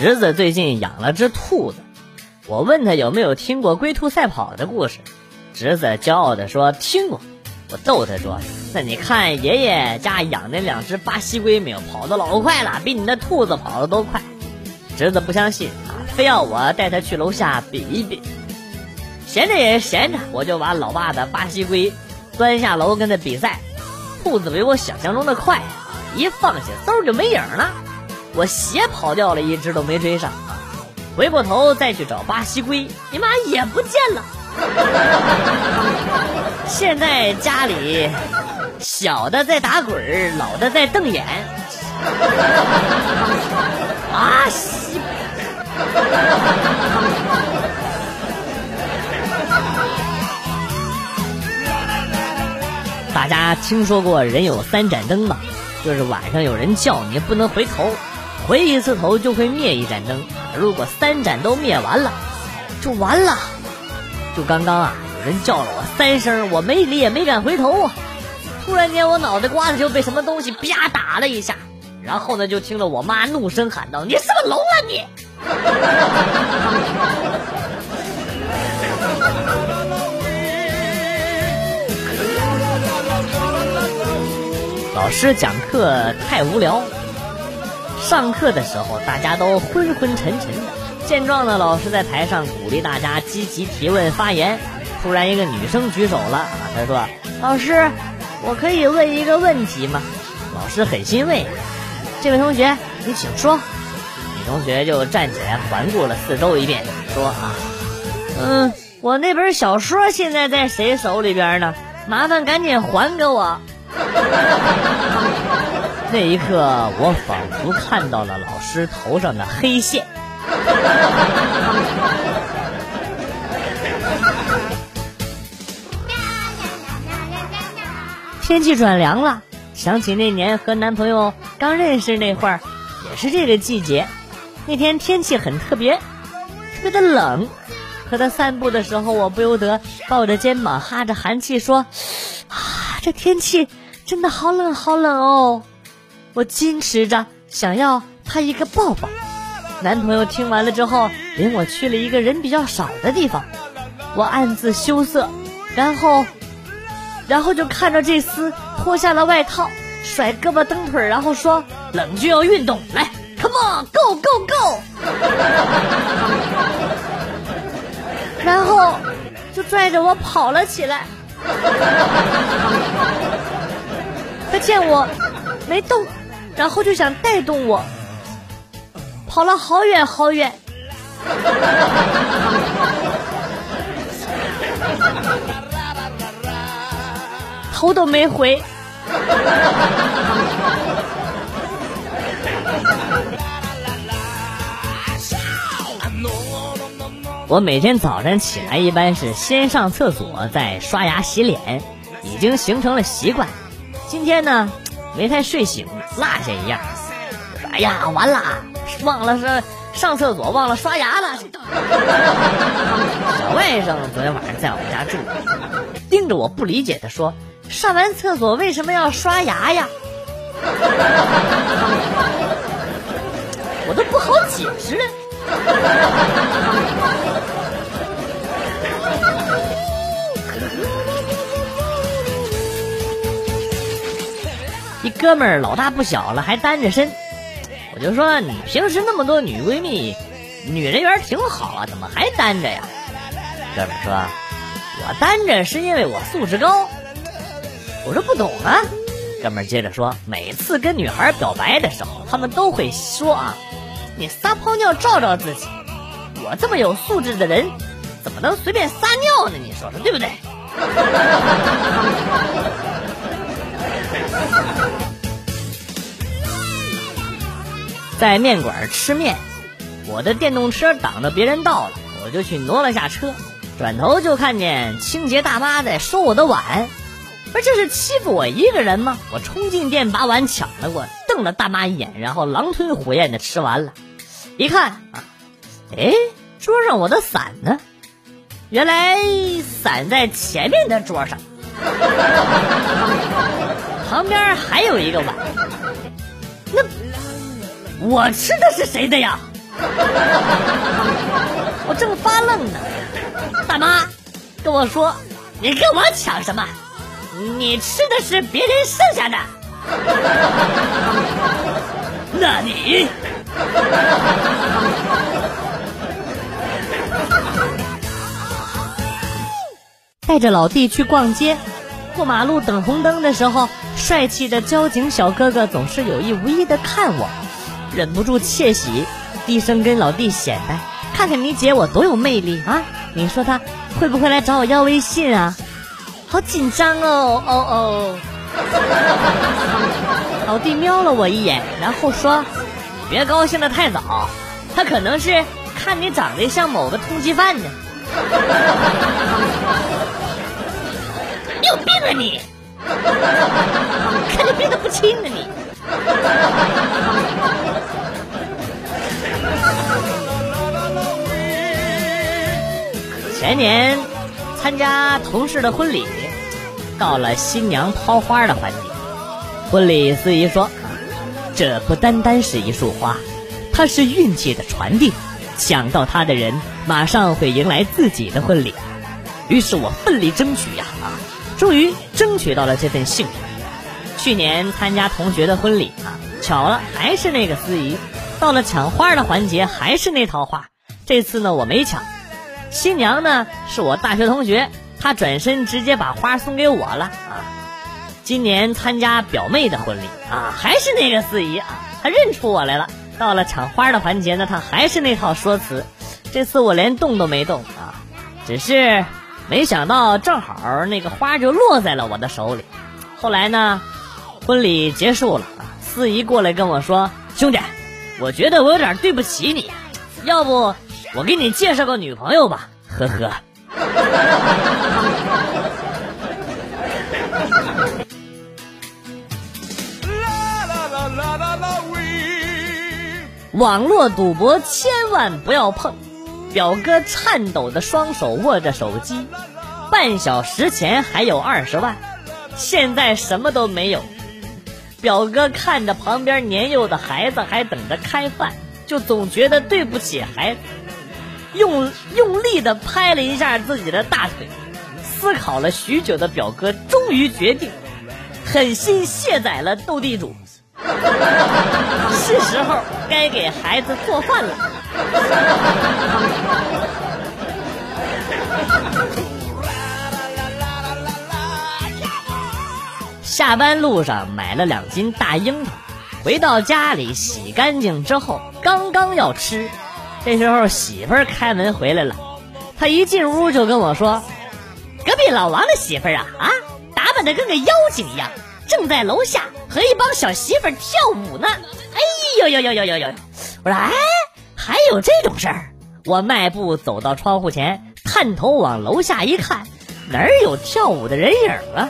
侄子最近养了只兔子，我问他有没有听过龟兔赛跑的故事，侄子骄傲地说听过。我逗他说：“那你看爷爷家养那两只巴西龟没有，跑得老快了，比你那兔子跑得都快。”侄子不相信啊，非要我带他去楼下比一比。闲着也是闲着，我就把老爸的巴西龟端下楼跟他比赛。兔子比我想象中的快，一放下嗖就没影了。我鞋跑掉了一只都没追上，回过头再去找巴西龟，你妈也不见了。现在家里小的在打滚老的在瞪眼。啊西！大家听说过人有三盏灯吗？就是晚上有人叫你不能回头，回一次头就会灭一盏灯。如果三盏都灭完了，就完了。就刚刚啊，有人叫了我三声，我没理也没敢回头。突然间，我脑袋瓜子就被什么东西啪打了一下，然后呢，就听着我妈怒声喊道：“你是不是聋了你？”老师讲课太无聊，上课的时候大家都昏昏沉沉的。见状呢，老师在台上鼓励大家积极提问发言。突然，一个女生举手了啊，她说：“老师，我可以问一个问题吗？”老师很欣慰，这位同学，你请说。女同学就站起来环顾了四周一遍，说：“啊，嗯，我那本小说现在在谁手里边呢？麻烦赶紧还给我。” 那一刻，我仿佛看到了老师头上的黑线。天气转凉了，想起那年和男朋友刚认识那会儿，也是这个季节。那天天气很特别，特别的冷。和他散步的时候，我不由得抱着肩膀，哈着寒气说：“ 啊，这天气真的好冷，好冷哦！”我矜持着想要他一个抱抱。男朋友听完了之后，领我去了一个人比较少的地方，我暗自羞涩，然后，然后就看着这厮脱下了外套，甩胳膊蹬腿，然后说：“冷就要运动，来，come on，go go go。” 然后就拽着我跑了起来。他见我没动，然后就想带动我。跑了好远好远，头都没回。我每天早晨起来一般是先上厕所，再刷牙洗脸，已经形成了习惯。今天呢，没太睡醒，落下一样。哎呀，完了！忘了是上厕所，忘了刷牙了。小外甥昨天晚上在我们家住，盯着我不理解的说：“上完厕所为什么要刷牙呀？” 我都不好解释了。哥们儿老大不小了，还单着身。我就说你平时那么多女闺蜜，女人缘挺好啊，怎么还单着呀？哥们儿说，我单着是因为我素质高。我说不懂啊。哥们儿接着说，每次跟女孩表白的时候，他们都会说啊，你撒泡尿照照自己。我这么有素质的人，怎么能随便撒尿呢？你说说对不对？在面馆吃面，我的电动车挡着别人道了，我就去挪了下车，转头就看见清洁大妈在收我的碗，不是这是欺负我一个人吗？我冲进店把碗抢了过来，瞪了大妈一眼，然后狼吞虎咽的吃完了。一看啊，哎，桌上我的伞呢？原来伞在前面的桌上，旁边还有一个碗，那。我吃的是谁的呀？我正发愣呢，大妈跟我说：“你跟我抢什么？你吃的是别人剩下的。”那你？带着老弟去逛街，过马路等红灯的时候，帅气的交警小哥哥总是有意无意的看我，忍不住窃喜，低声跟老弟显摆：“看看你姐我多有魅力啊！你说他会不会来找我要微信啊？”好紧张哦哦哦！老弟瞄了我一眼，然后说：“别高兴的太早，他可能是看你长得像某个通缉犯呢。”你有病啊你！看你病得不轻啊你！前年参加同事的婚礼，到了新娘抛花的环节，婚礼司仪说：“这不单单是一束花，它是运气的传递，抢到它的人马上会迎来自己的婚礼。”于是我奋力争取呀啊！终于争取到了这份幸运。去年参加同学的婚礼啊，巧了，还是那个司仪。到了抢花的环节，还是那套话。这次呢，我没抢。新娘呢，是我大学同学，她转身直接把花送给我了啊。今年参加表妹的婚礼啊，还是那个司仪啊，她认出我来了。到了抢花的环节呢，她还是那套说辞。这次我连动都没动啊，只是。没想到正好那个花就落在了我的手里。后来呢，婚礼结束了啊，司仪过来跟我说：“兄弟，我觉得我有点对不起你，要不我给你介绍个女朋友吧？”呵呵。网络赌博千万不要碰。表哥颤抖的双手握着手机，半小时前还有二十万，现在什么都没有。表哥看着旁边年幼的孩子还等着开饭，就总觉得对不起孩子，用用力的拍了一下自己的大腿。思考了许久的表哥终于决定，狠心卸载了斗地主。是时候该给孩子做饭了。下班路上买了两斤大樱桃，回到家里洗干净之后，刚刚要吃，这时候媳妇儿开门回来了。她一进屋就跟我说：“隔壁老王的媳妇儿啊啊，打扮的跟个妖精一样，正在楼下和一帮小媳妇儿跳舞呢。”哎呦呦呦呦呦呦！我说：“哎。”还有这种事儿！我迈步走到窗户前，探头往楼下一看，哪儿有跳舞的人影啊？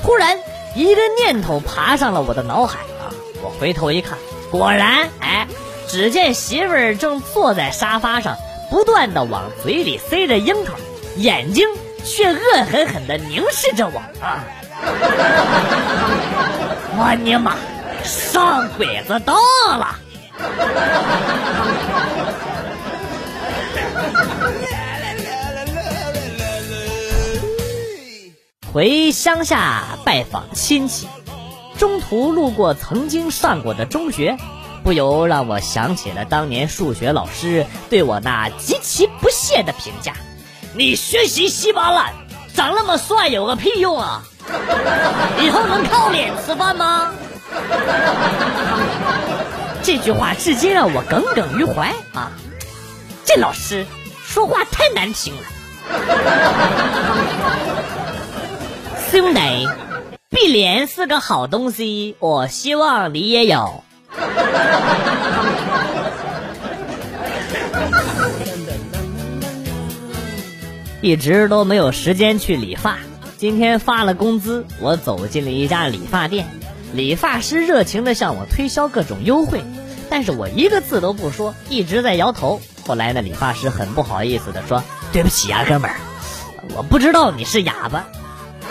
突然，一个念头爬上了我的脑海啊！我回头一看，果然，哎，只见媳妇儿正坐在沙发上，不断的往嘴里塞着樱桃，眼睛却恶狠狠地凝视着我啊！我尼玛，上鬼子当了！回乡下拜访亲戚，中途路过曾经上过的中学，不由让我想起了当年数学老师对我那极其不屑的评价：“你学习稀巴烂，长那么帅有个屁用啊！以后能靠脸吃饭吗？”这句话至今让我耿耿于怀啊！这老师说话太难听了。兄弟，碧莲是个好东西，我希望你也有。一直都没有时间去理发，今天发了工资，我走进了一家理发店。理发师热情的向我推销各种优惠，但是我一个字都不说，一直在摇头。后来那，理发师很不好意思的说：“对不起啊，哥们儿，我不知道你是哑巴。”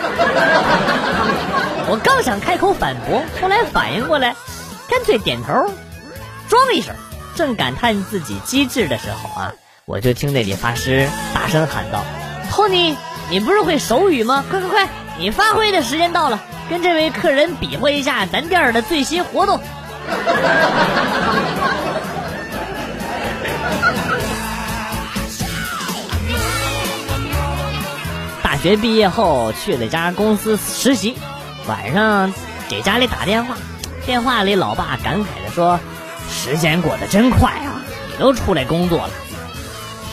我刚想开口反驳，后来反应过来，干脆点头，装一声，正感叹自己机智的时候啊，我就听那理发师大声喊道：“托尼，你不是会手语吗？快快快，你发挥的时间到了，跟这位客人比划一下咱店的最新活动。”大学毕业后去了家公司实习，晚上给家里打电话，电话里老爸感慨的说：“时间过得真快啊，你都出来工作了。”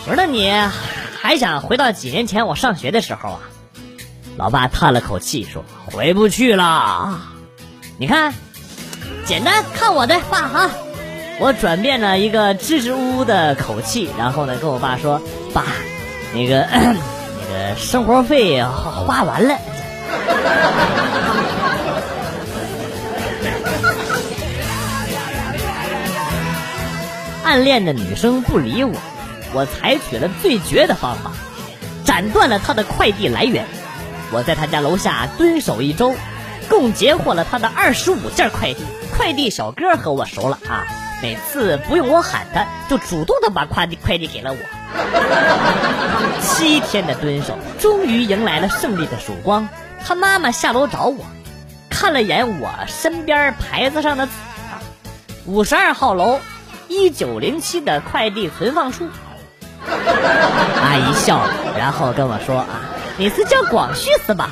我说：“那你还想回到几年前我上学的时候啊？”老爸叹了口气说：“回不去了。你看，简单，看我的爸啊！”我转变了一个支支吾吾的口气，然后呢跟我爸说：“爸，那个。”那个，生活费花完了。暗恋的女生不理我，我采取了最绝的方法，斩断了她的快递来源。我在她家楼下蹲守一周，共截获了她的二十五件快递。快递小哥和我熟了啊，每次不用我喊他，就主动的把快递快递给了我。七天的蹲守，终于迎来了胜利的曙光。他妈妈下楼找我，看了眼我身边牌子上的字啊，五十二号楼，一九零七的快递存放处。阿姨笑了，然后跟我说啊，你是叫广旭是吧？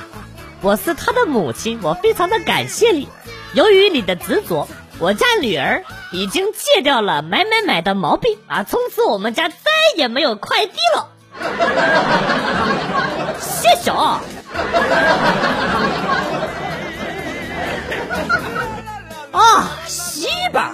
我是他的母亲，我非常的感谢你。由于你的执着，我家女儿。已经戒掉了买买买的毛病啊！从此我们家再也没有快递了。谢谢啊！啊，西吧。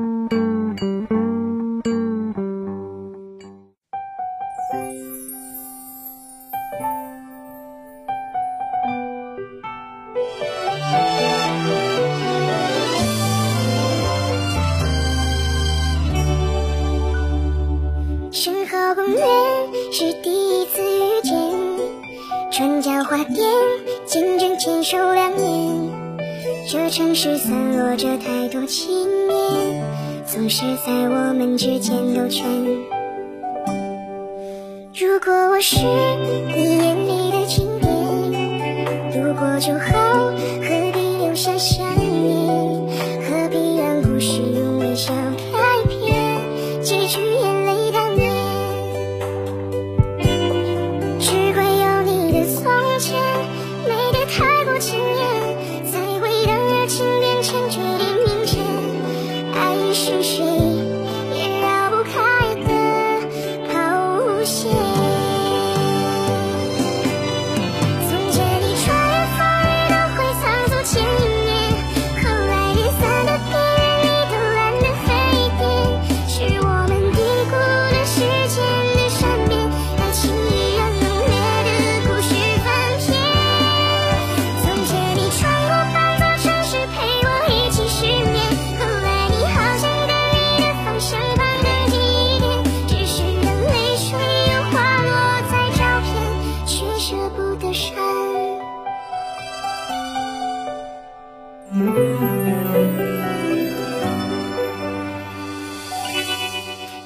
转角花店，见证牵手两年。这城市散落着太多情念，总是在我们之间兜圈。如果我是你眼里的景点，路过就好，何必留下想念？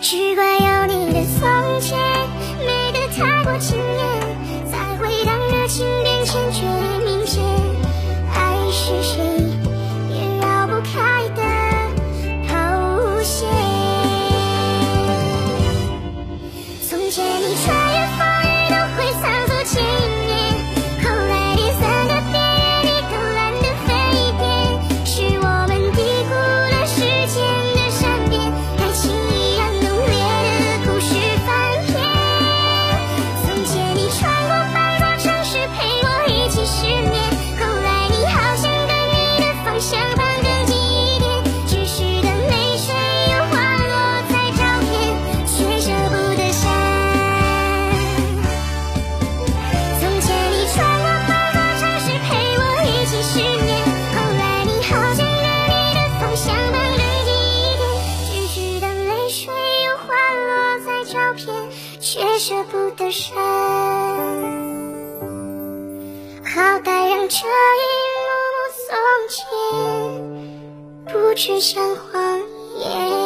只怪有你的从前，美得太过惊艳。的山，好歹让这一幕从前不只像谎言。